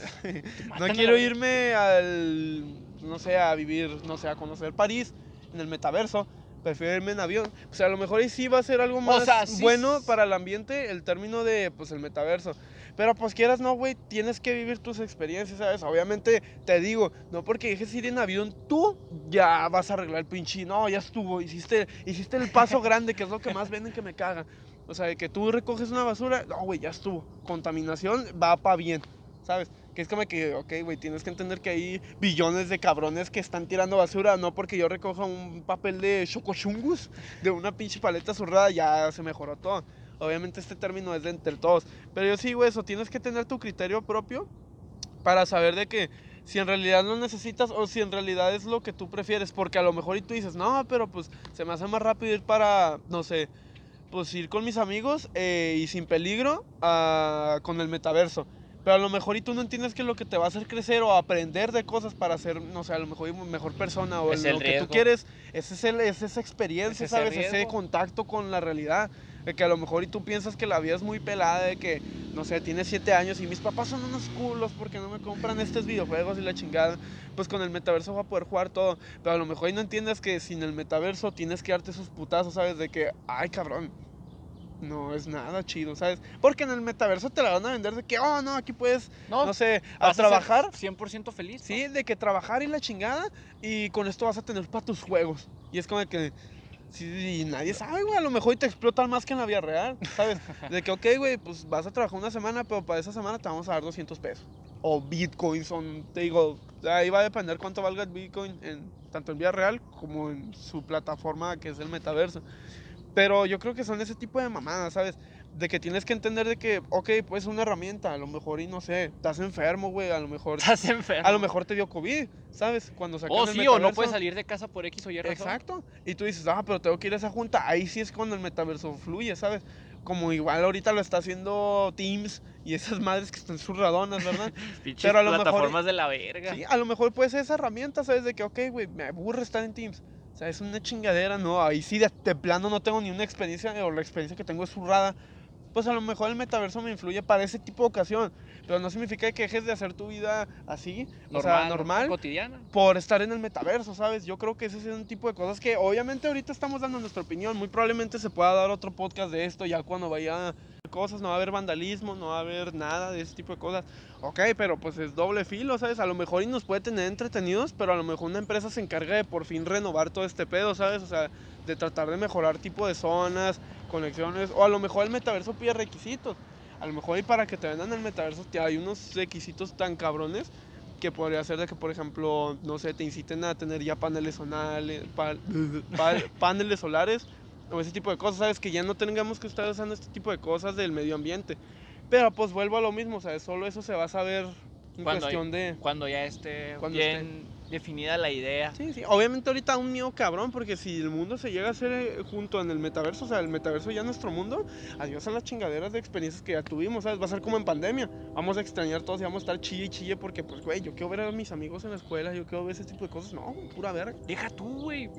no quiero irme al, no sé, a vivir, no sé, a conocer París en el metaverso. Prefiero irme en avión. O sea, a lo mejor ahí sí va a ser algo más sea, sí bueno para el ambiente el término de, pues, el metaverso. Pero pues quieras no, güey, tienes que vivir tus experiencias, ¿sabes? Obviamente, te digo, no porque dejes ir en avión, tú ya vas a arreglar el pinche, no, ya estuvo, hiciste, hiciste el paso *laughs* grande, que es lo que más venden que me caga. O sea, de que tú recoges una basura, no, güey, ya estuvo. Contaminación va para bien, ¿sabes? Que es como que, ok, güey, tienes que entender que hay billones de cabrones que están tirando basura, no porque yo recoja un papel de chocochungus, de una pinche paleta zurrada, ya se mejoró todo. Obviamente este término es de entre todos. Pero yo sí, güey, eso, tienes que tener tu criterio propio para saber de que si en realidad lo necesitas o si en realidad es lo que tú prefieres. Porque a lo mejor y tú dices, no, pero pues se me hace más rápido ir para, no sé, pues ir con mis amigos eh, y sin peligro con el metaverso. Pero a lo mejor y tú no entiendes que lo que te va a hacer crecer o aprender de cosas para ser, no sé, a lo mejor mejor persona o lo que tú quieres, ese es, el, es esa experiencia, Es ese ¿sabes? Ese riesgo. contacto con la realidad. De que a lo mejor y tú piensas que la vida es muy pelada, de que, no sé, tienes siete años y mis papás son unos culos porque no me compran estos videojuegos y la chingada. Pues con el metaverso va a poder jugar todo. Pero a lo mejor y no entiendes que sin el metaverso tienes que darte esos putazos, ¿sabes? De que, ay, cabrón, no es nada chido, ¿sabes? Porque en el metaverso te la van a vender de que, oh, no, aquí puedes, No, no sé, a trabajar. 100% feliz. ¿no? Sí, de que trabajar y la chingada y con esto vas a tener para tus juegos. Y es como que, sí, y nadie sabe, güey, a lo mejor y te explotan más que en la vida real, ¿sabes? *laughs* De que, ok, güey, pues vas a trabajar una semana, pero para esa semana te vamos a dar 200 pesos. O bitcoins, son, te digo, ahí va a depender cuánto valga el bitcoin, en, tanto en vida real como en su plataforma que es el metaverso. Pero yo creo que son ese tipo de mamadas, ¿sabes? De que tienes que entender de que, ok, pues es una herramienta, a lo mejor y no sé, estás enfermo, güey, a lo mejor Estás enfermo. a lo mejor te dio COVID, ¿sabes? Cuando sacan Oh, sí, o no puedes salir de casa por X o Y razón. Exacto. Y tú dices, ah, pero tengo que ir a esa junta. Ahí sí es cuando el metaverso fluye, ¿sabes? Como igual ahorita lo está haciendo Teams y esas madres que están zurradonas, ¿verdad? *laughs* Pero a lo mejor- plataformas de la verga. sí, a lo mejor puede ser esa herramienta, ¿sabes? De que, ok, güey, me aburre estar en Teams. O sea, es una chingadera, ¿no? Ahí sí de, de plano no tengo ni una experiencia, o la experiencia que tengo es zurrada. Pues a lo mejor el metaverso me influye para ese tipo de ocasión. Pero no significa que dejes de hacer tu vida así, o sea, ¿no? normal Cotidiana. por estar en el metaverso, ¿sabes? Yo creo que ese es un tipo de cosas que obviamente ahorita estamos dando nuestra opinión, muy probablemente se pueda dar otro podcast de esto ya cuando vaya cosas, no va a haber vandalismo, no va a haber nada de ese tipo de cosas. Ok, pero pues es doble filo, ¿sabes? A lo mejor y nos puede tener entretenidos, pero a lo mejor una empresa se encarga de por fin renovar todo este pedo, ¿sabes? O sea, de tratar de mejorar tipo de zonas, conexiones, o a lo mejor el metaverso pide requisitos. A lo mejor y para que te vendan el metaverso te- hay unos requisitos tan cabrones que podría ser de que, por ejemplo, no sé, te inciten a tener ya paneles solares, *laughs* paneles solares o ese tipo de cosas, ¿sabes? Que ya no tengamos que estar usando este tipo de cosas del medio ambiente. Pero pues vuelvo a lo mismo, ¿sabes? Solo eso se va a saber en Cuando cuestión de... Cuando ya esté Cuando bien definida la idea. Sí, sí. Obviamente ahorita un miedo cabrón, porque si el mundo se llega a hacer eh, junto en el metaverso, o sea, el metaverso ya es nuestro mundo, adiós a las chingaderas de experiencias que ya tuvimos, ¿sabes? Va a ser como en pandemia. Vamos a extrañar todos y vamos a estar chille y chille porque, pues, güey, yo quiero ver a mis amigos en la escuela, yo quiero ver ese tipo de cosas. No, pura verga. Deja tú, güey.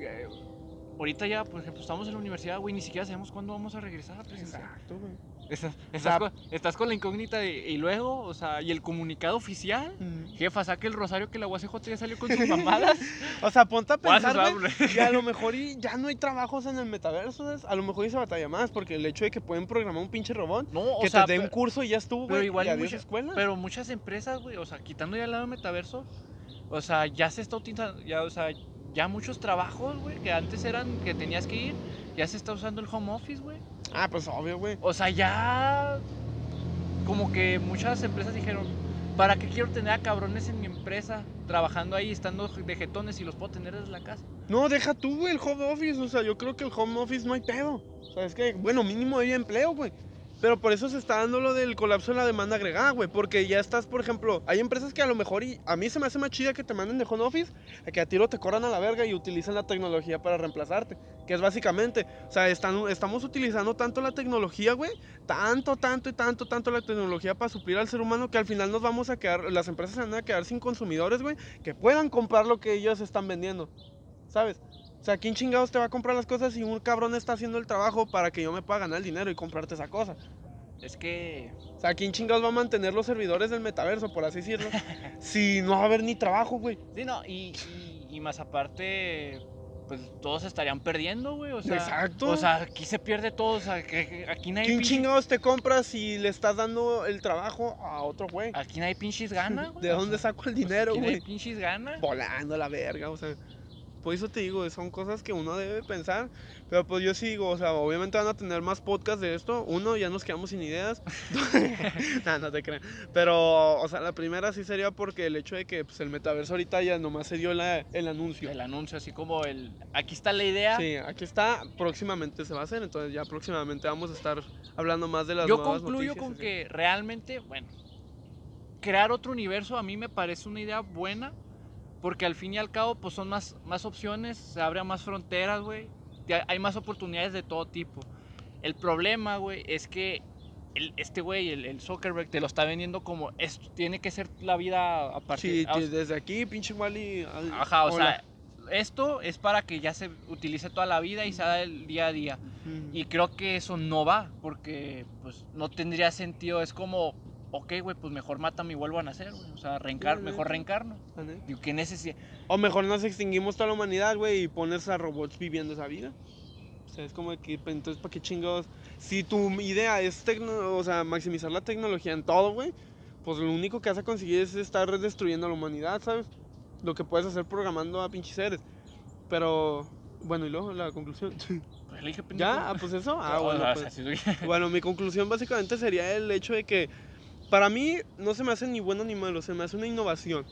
Ahorita ya, por ejemplo, estamos en la universidad, güey, ni siquiera sabemos cuándo vamos a regresar a presencial. Exacto, güey. Estás, sea- estás con, estás con la incógnita de, y luego, o sea, y el comunicado oficial. Jefa, saque el rosario que la UACJ ya salió con sus *laughs* mamadas. O sea, ponte a pensar, güey, que a lo mejor y ya no hay trabajos en el metaverso, ¿sabes? A lo mejor y se batalla más, porque el hecho de que pueden programar un pinche robot, No, o que sea, te dé un curso y ya estuvo, pero güey, igual y y adiós mucha- escuela. pero muchas empresas, güey, o sea, quitando ya el lado metaverso, o sea, ya se está utilizando, ya, o sea, ya muchos trabajos, güey, que antes eran que tenías que ir, ya se está usando el home office, güey. Ah, pues obvio, güey. O sea, ya como que muchas empresas dijeron, ¿para qué quiero tener a cabrones en mi empresa trabajando ahí, estando de jetones y los puedo tener desde la casa? No, deja tú, güey, el home office. O sea, yo creo que el home office no hay pedo. O sea, es que, bueno, mínimo hay empleo, güey. Pero por eso se está dando lo del colapso de la demanda agregada, güey. Porque ya estás, por ejemplo, hay empresas que a lo mejor, y a mí se me hace más chida que te manden de home office, a que a tiro te corran a la verga y utilizan la tecnología para reemplazarte. Que es básicamente, o sea, están, estamos utilizando tanto la tecnología, güey, tanto, tanto y tanto, tanto la tecnología para suplir al ser humano que al final nos vamos a quedar, las empresas se van a quedar sin consumidores, güey, que puedan comprar lo que ellos están vendiendo. ¿Sabes? O sea, ¿quién chingados te va a comprar las cosas si un cabrón está haciendo el trabajo para que yo me pueda ganar el dinero y comprarte esa cosa? Es que O sea, ¿quién chingados va a mantener los servidores del metaverso, por así decirlo? *laughs* si no va a haber ni trabajo, güey. Sí, no, y, y- y más aparte, pues todos estarían perdiendo, güey. O sea, Exacto. O sea, aquí se pierde todo. O sea, aquí nadie ¿Quién pinche- chingados te compra si le estás dando el trabajo a otro güey? Aquí nadie pinches gana, güey. ¿De dónde saco el dinero, aquí nadie güey? pinches gana. Volando la verga, o sea. Por eso te digo, son cosas que uno debe pensar. Pero pues yo sí digo, o sea, obviamente van a tener más podcasts de esto. Uno, ya nos quedamos sin ideas. *laughs* no, no te crean. Pero, o sea, la primera sí sería porque el hecho de que pues, el metaverso ahorita ya nomás se dio la- el anuncio. El anuncio, así como el. Aquí está la idea. Sí, aquí está, próximamente se va a hacer, entonces ya próximamente vamos a estar hablando más de las Yo concluyo noticias, con así. que realmente, bueno, crear otro universo a mí me parece una idea buena. Porque al fin y al cabo, pues son más, más opciones, se abren más fronteras, güey. Hay más oportunidades de todo tipo. El problema, güey, es que el- este güey, el, el Zuckerberg, te lo está vendiendo como esto tiene que ser la vida a partir Sí, sí, desde aquí, pinche Wally. al- Ajá, o hola. sea, esto es para que ya se utilice toda la vida y se haga el día a día. Y creo que eso no va, porque pues no tendría sentido. Es como, ok, güey, pues mejor mátame y vuelvo a nacer, güey. O sea, reencar, mejor reencarno. Digo, ¿qué necesidad? O mejor nos extinguimos toda la humanidad, güey, y pones a robots viviendo esa vida. O sea, es como que, pues, entonces, ¿para qué chingados? Si tu idea es tecno, o sea, maximizar la tecnología en todo, güey, pues lo único que vas a conseguir es estar destruyendo a la humanidad, ¿sabes? Lo que puedes hacer programando a pinches seres. Pero, bueno, y luego la conclusión. *laughs* Pues. ¿Ya? Ah, pues eso. Ah, *laughs* bueno, pues. *laughs* Bueno, mi conclusión básicamente sería el hecho de que para mí no se me hace ni bueno ni malo, se me hace una innovación.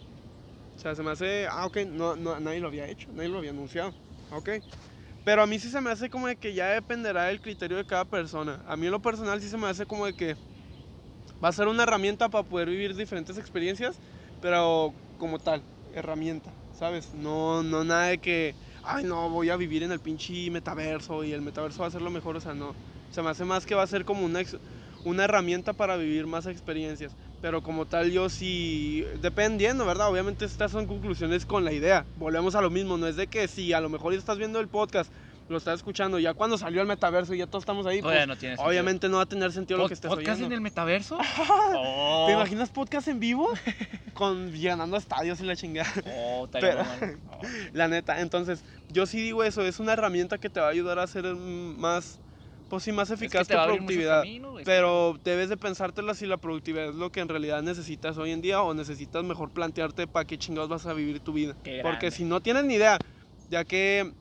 O sea, se me hace, ah, ok, no, no, nadie lo había hecho, nadie lo había anunciado, ok. Pero a mí sí se me hace como de que ya dependerá del criterio de cada persona. A mí en lo personal sí se me hace como de que va a ser una herramienta para poder vivir diferentes experiencias, pero como tal, herramienta, ¿sabes? No, no nada de que, ay, no, voy a vivir en el pinche metaverso y el metaverso va a ser lo mejor, o sea, no. Se me hace más que va a ser como una, ex- una herramienta para vivir más experiencias. Pero como tal, yo sí, dependiendo, ¿verdad? Obviamente estas son conclusiones con la idea. Volvemos a lo mismo, no es de que si a lo mejor estás viendo el podcast, lo estás escuchando, ya cuando salió el metaverso y ya todos estamos ahí, pues, no tiene sentido. obviamente no va a tener sentido lo que estés ¿Podcast oyendo. en el metaverso? *laughs* oh, ¿Te imaginas podcast en vivo? Con llenando estadios y la chingada. Oh, Pero-. Oh. *laughs* La neta, entonces, yo sí digo eso, es una herramienta que te va a ayudar a mm, más, pues sí, más Es que eficaz te tu productividad. Pero debes de pensártela si la productividad es lo que en realidad necesitas hoy en día o necesitas mejor plantearte para qué chingados vas a vivir tu vida. Porque si no tienes ni idea, ya que,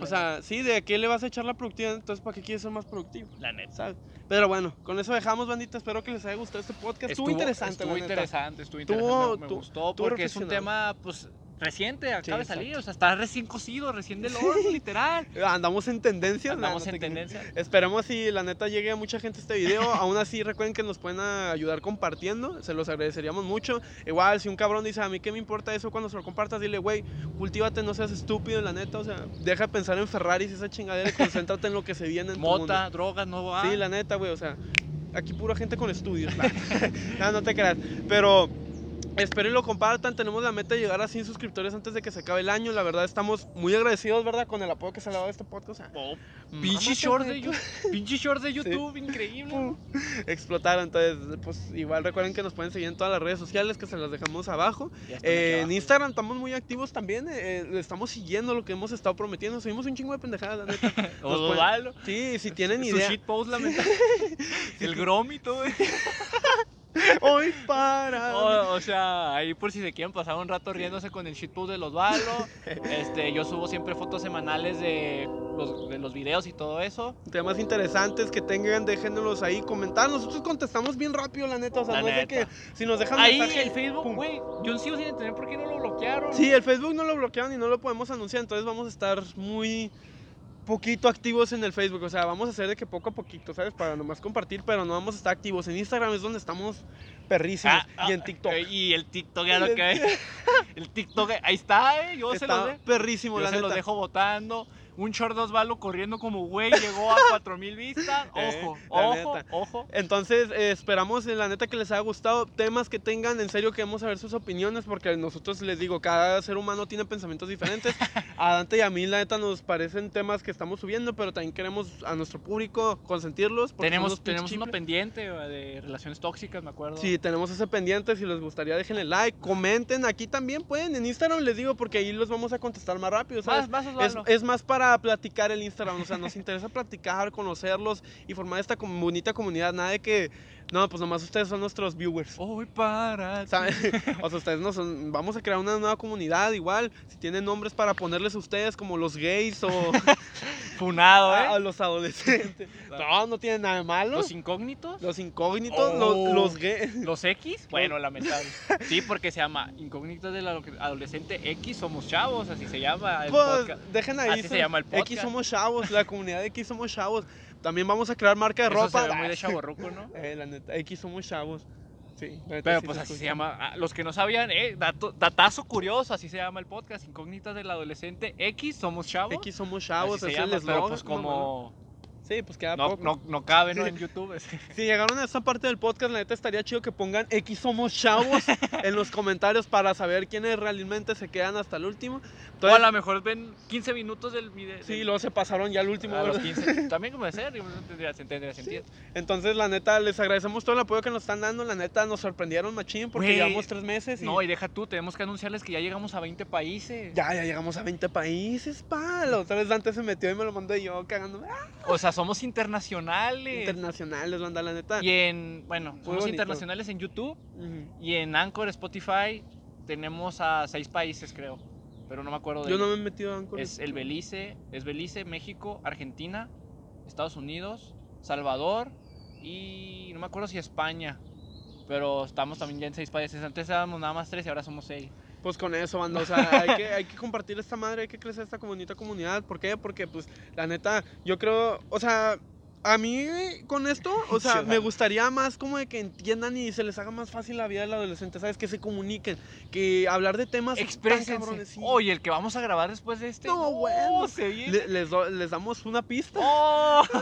o sea, sí, de qué le vas a echar la productividad, entonces ¿para qué quieres ser más productivo? la neta. ¿Sabes? Pero bueno, con eso dejamos, bandita. Espero que les haya gustado este podcast. Estuvo, interesante, Estuvo la neta. interesante, estuvo Estuvo- interesante. Me, me gustó estuvo porque es un tema, pues, reciente, acaba de exacto. salir, o sea, está recién cocido, recién del *laughs* horno, literal. Andamos en tendencias. nah, Andamos no te en tendencia. Esperemos si la neta llegue a mucha gente este video. *laughs* Aún así, recuerden que nos pueden ayudar compartiendo. Se los agradeceríamos mucho. Igual, si un cabrón dice, a mí qué me importa eso cuando se lo compartas, dile, güey, cultívate, no seas estúpido, la neta. O sea, deja de pensar en Ferraris esa chingadera y concéntrate en lo que se viene en. Mota, drogas, no va. Sí, la neta, güey, o sea, aquí pura gente con estudios. *laughs* no, no te creas. Pero espero y lo compartan. Tenemos la meta de llegar a 100 suscriptores antes de que se acabe el año. La verdad, estamos muy agradecidos, ¿verdad? Con el apoyo que se le ha dado a este podcast. O sea, Oh, pinche shorts de *laughs* pinche shorts de YouTube, increíble. *laughs* Explotaron. Entonces, pues igual recuerden que nos pueden seguir en todas las redes sociales que se las dejamos abajo. Eh, en. Instagram estamos muy activos también. eh, le estamos siguiendo lo que hemos estado prometiendo. Subimos un chingo de pendejadas, la neta. *laughs* O pueden-. Sí, si tienen Su idea. shitpost lamentable. El grómito, güey. Hoy para. *laughs* O, o sea, ahí por si se quieren pasar un rato riéndose con el shitpost de los Osvaldo. *laughs* Este, yo subo siempre fotos semanales de los, de los videos y todo eso. temas interesantes que tengan, déjenlos ahí comentar. Nosotros contestamos bien rápido, la neta. O sea, La no neta. que si nos dejan Ahí mensaje- el Facebook, güey. Yo sigo sin entender por qué no lo bloquearon. Sí, el Facebook no lo bloquearon y no lo podemos anunciar. Entonces vamos a estar muy poquito activos en el Facebook. O sea, vamos a hacer de que poco a poquito, ¿sabes? Para nomás compartir, pero no vamos a estar activos. En Instagram es donde estamos perrísimos. Ah, ah, y en TikTok. eh, Y el TikTok ya lo que *laughs* El TikTok, ahí está, eh. Yo se lo dejo. perrísimo, Yo la se neta. los dejo votando. Un short de Osvaldo corriendo como güey, llegó a 4000 vistas. *laughs* Eh, Ojo, la ojo, neta. ojo. Entonces, eh, esperamos, eh, la neta, que les haya gustado. Temas que tengan, en serio, queremos saber sus opiniones, porque nosotros les digo, cada ser humano tiene pensamientos diferentes. *laughs* a Dante y a mí, la neta, nos parecen temas que estamos subiendo, pero también queremos a nuestro público consentirlos. Tenemos, tenemos uno pendiente eh, de relaciones tóxicas, me acuerdo. Sí, tenemos ese pendiente. Si les gustaría, déjenle like, comenten. Aquí también pueden, en Instagram les digo, porque ahí los vamos a contestar más rápido, ¿sabes? Más, más Es, es más para platicar el Instagram, o sea, nos interesa *laughs* platicar, conocerlos y formar esta bonita comunidad. Nada de que, no, pues nomás ustedes son nuestros viewers. Hoy para. ¿saben? *laughs* O sea, ustedes no son. Vamos a crear una nueva comunidad igual. Si tienen nombres para ponerles a ustedes como los gays o *laughs* Funado, a, a ¿eh? los adolescentes. No, no tienen nada de malo. Los incógnitos. Los incógnitos, Oh. los, los gays. Los X, bueno, lamentable. Sí, porque se llama Incógnitos del ado- Adolescente X Somos Chavos, así se llama el Pues podcast. dejen ahí. Así se llama el X podcast. somos chavos, la comunidad de X somos chavos. También vamos a crear marca de Eso ropa. se ve muy de *laughs* chavorruco, ¿no? Eh, *laughs* la neta, X somos chavos. Sí, la neta Pero sí pues así se llama. Ah, Los que no sabían, eh, dato- datazo curioso, así se llama el podcast. Incógnitas del Adolescente X Somos Chavos. X somos así chavos, se es llama, el pero eslogan, pues no como Sí, pues queda no, poco. no, no cabe, ¿no? En YouTube. *laughs* Si llegaron a esta parte del podcast, la neta estaría chido que pongan X somos chavos *laughs* en los comentarios para saber quiénes realmente se quedan hasta el último. o a Entonces, lo mejor ven 15 minutos del video. sí, luego se pasaron ya al último. a los ¿verdad? 15. *laughs* También como de ser, tendría, tendría sentido. Entonces, la neta, les agradecemos todo el apoyo que nos están dando. La neta, nos sorprendieron machín porque Güey, llevamos tres meses y No, y deja tú, tenemos que anunciarles que ya llegamos a 20 países. ya, ya llegamos a 20 países, pa. La otra vez Dante se metió y me lo mandé yo cagando. O sea, somos internacionales. Internacionales, banda, la neta. Y en, bueno, somos bonito. internacionales en YouTube y en Anchor, Spotify, tenemos a seis países, creo. Pero no me acuerdo de Yo no me he metido a Anchor. Es el Belice, es Belice, México, Argentina, Estados Unidos, Salvador y no me acuerdo si España. Pero estamos también ya en seis países. Antes éramos nada más tres y ahora somos seis. Pues con eso, banda, o sea, *laughs* hay que, hay que compartir esta madre, hay que crecer esta bonita comunidad. ¿Por qué? Porque, pues, la neta, yo creo, o sea, a mí con esto, o sea, Sí, me gustaría más como de que entiendan y se les haga más fácil la vida del adolescente, ¿sabes? Que se comuniquen, que hablar de temas cabrones, sí. Oye, el que vamos a grabar después de este. No, bueno. se viene. Le- les, do- les damos una pista. ¡Oh! *laughs*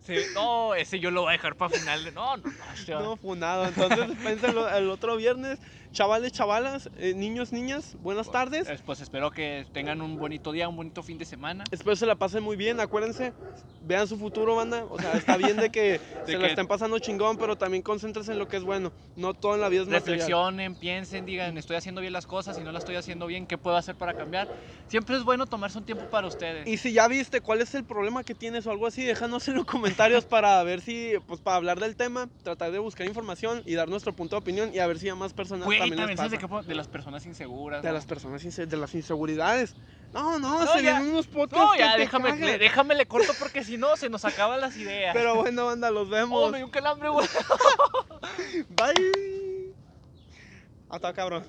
Sí, no, ese yo lo voy a dejar para final de. No, no, no. este No, funado. Entonces, *laughs* pénsenlo el otro viernes. Chavales, chavalas, eh, niños, niñas, buenas tardes. Pues espero que tengan un bonito día, un bonito fin de semana. Espero se la pasen muy bien, acuérdense, vean su futuro, banda. O sea, está bien de que *laughs* se la que- estén pasando chingón, pero también concéntrense en lo que es bueno. No todo en la vida es material. Reflexionen, piensen, digan, estoy haciendo bien las cosas, si no las estoy haciendo bien, ¿qué puedo hacer para cambiar? Siempre es bueno tomarse un tiempo para ustedes. Y si ya viste cuál es el problema que tienes o algo así, déjanos en los *laughs* comentarios para ver si, pues para hablar del tema, tratar de buscar información y dar nuestro punto de opinión y a ver si a más personas Güey, también, también de, las personas inseguras. De ¿no? las personas, inse- de las inseguridades. No, no, No, se ya. vienen unos podcasts No, ya, déjame, le, déjame le corto porque si no se nos acaban las ideas. Pero bueno, banda, los vemos. Oh, me dio un calambre, güey. *laughs* Bye. Hasta cabrón.